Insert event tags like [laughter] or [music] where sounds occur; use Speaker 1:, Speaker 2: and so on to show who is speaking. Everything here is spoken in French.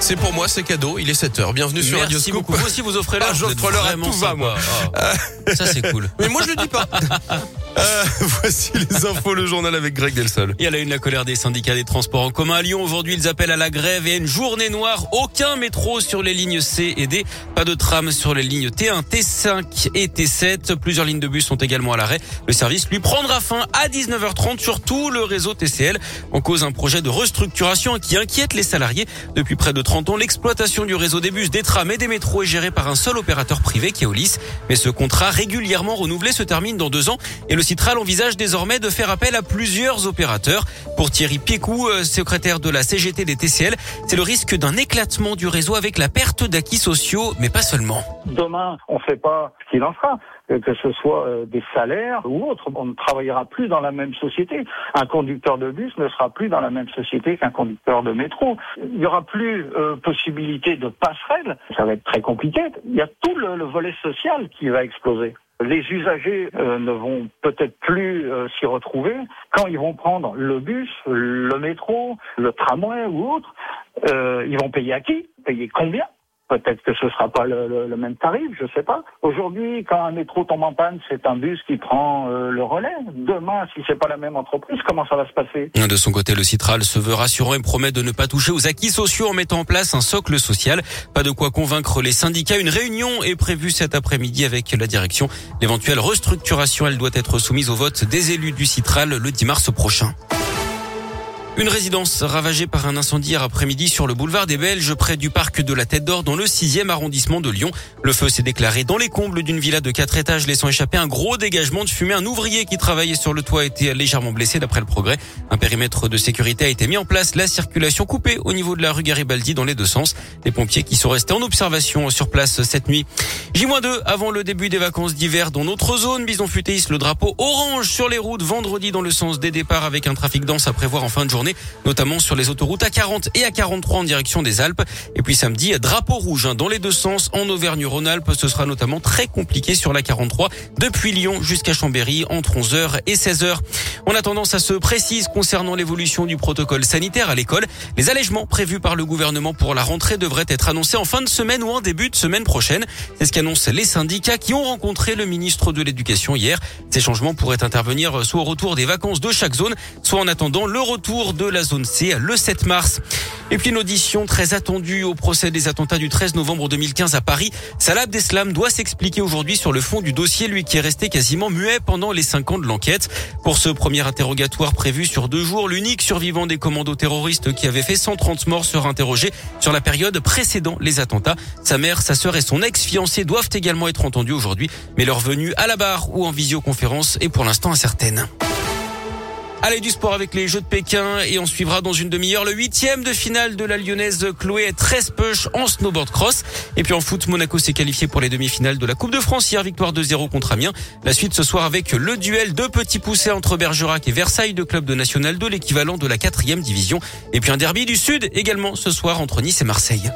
Speaker 1: C'est pour moi, c'est cadeau. Il est 7h. Bienvenue sur Radio
Speaker 2: Merci
Speaker 1: Scoop.
Speaker 2: beaucoup. Vous aussi, vous offrez l'heure.
Speaker 1: Ah,
Speaker 2: Vous êtes
Speaker 1: j'offre l'heure à tout va, moi.
Speaker 2: Ah. Ça, c'est cool.
Speaker 1: Mais moi, je le dis pas. [laughs] Euh, [laughs] voici les infos, le journal avec Greg Delsol.
Speaker 2: Et à la une, la colère des syndicats des transports en commun à Lyon. Aujourd'hui, ils appellent à la grève et à une journée noire. Aucun métro sur les lignes C et D. Pas de tram sur les lignes T1, T5 et T7. Plusieurs lignes de bus sont également à l'arrêt. Le service lui prendra fin à 19h30 sur tout le réseau TCL. En cause un projet de restructuration qui inquiète les salariés. Depuis près de 30 ans, l'exploitation du réseau des bus, des trams et des métros est gérée par un seul opérateur privé qui est Olis. Mais ce contrat régulièrement renouvelé se termine dans deux ans et le Citral envisage désormais de faire appel à plusieurs opérateurs. Pour Thierry Piecou, euh, secrétaire de la CGT des TCL, c'est le risque d'un éclatement du réseau avec la perte d'acquis sociaux, mais pas seulement.
Speaker 3: Demain, on ne sait pas ce qu'il en sera, que que ce soit euh, des salaires ou autre. On ne travaillera plus dans la même société. Un conducteur de bus ne sera plus dans la même société qu'un conducteur de métro. Il n'y aura plus euh, possibilité de passerelle. Ça va être très compliqué. Il y a tout le volet social qui va exploser. Les usagers euh, ne vont peut-être plus euh, s'y retrouver quand ils vont prendre le bus, le métro, le tramway ou autre. Euh, ils vont payer à qui? Payer combien? Peut-être que ce sera pas le, même tarif, je sais pas. Aujourd'hui, quand un métro tombe en panne, c'est un bus qui prend euh, le relais. Demain, si c'est pas la même entreprise, comment ça va se passer?
Speaker 2: De son côté, le Citral se veut rassurant et promet de ne pas toucher aux acquis sociaux en mettant en place un socle social. Pas de quoi convaincre les syndicats. Une réunion est prévue cet après-midi avec la direction. L'éventuelle restructuration, elle doit être soumise au vote des élus du Citral le 10 mars prochain. Une résidence ravagée par un incendie hier après-midi sur le boulevard des Belges près du parc de la Tête d'Or dans le 6e arrondissement de Lyon. Le feu s'est déclaré dans les combles d'une villa de 4 étages laissant échapper un gros dégagement de fumée. Un ouvrier qui travaillait sur le toit a été légèrement blessé d'après le progrès. Un périmètre de sécurité a été mis en place. La circulation coupée au niveau de la rue Garibaldi dans les deux sens. Des pompiers qui sont restés en observation sur place cette nuit. J-2 avant le début des vacances d'hiver dans notre zone. Bison Futéis, le drapeau orange sur les routes vendredi dans le sens des départs avec un trafic dense à prévoir en fin de journée, notamment sur les autoroutes A40 et A43 en direction des Alpes. Et puis samedi, drapeau rouge hein, dans les deux sens en Auvergne-Rhône-Alpes. Ce sera notamment très compliqué sur la 43 depuis Lyon jusqu'à Chambéry entre 11h et 16h. On a tendance à se précise concernant l'évolution du protocole sanitaire à l'école. Les allègements prévus par le gouvernement pour la rentrée devraient être annoncés en fin de semaine ou en début de semaine prochaine. C'est ce qu'annoncent les syndicats qui ont rencontré le ministre de l'Éducation hier. Ces changements pourraient intervenir soit au retour des vacances de chaque zone, soit en attendant le retour de la zone C le 7 mars. Et puis une audition très attendue au procès des attentats du 13 novembre 2015 à Paris. Salah Abdeslam doit s'expliquer aujourd'hui sur le fond du dossier, lui qui est resté quasiment muet pendant les cinq ans de l'enquête. Pour ce premier interrogatoire prévu sur deux jours, l'unique survivant des commandos terroristes qui avait fait 130 morts sera interrogé sur la période précédant les attentats. Sa mère, sa sœur et son ex-fiancé doivent également être entendus aujourd'hui, mais leur venue à la barre ou en visioconférence est pour l'instant incertaine. Allez, du sport avec les Jeux de Pékin et on suivra dans une demi-heure le huitième de finale de la lyonnaise Chloé Trespech en snowboard cross. Et puis en foot, Monaco s'est qualifié pour les demi-finales de la Coupe de France hier, victoire 2-0 contre Amiens. La suite ce soir avec le duel de petits poussés entre Bergerac et Versailles, de club de National 2, l'équivalent de la quatrième division. Et puis un derby du Sud également ce soir entre Nice et Marseille.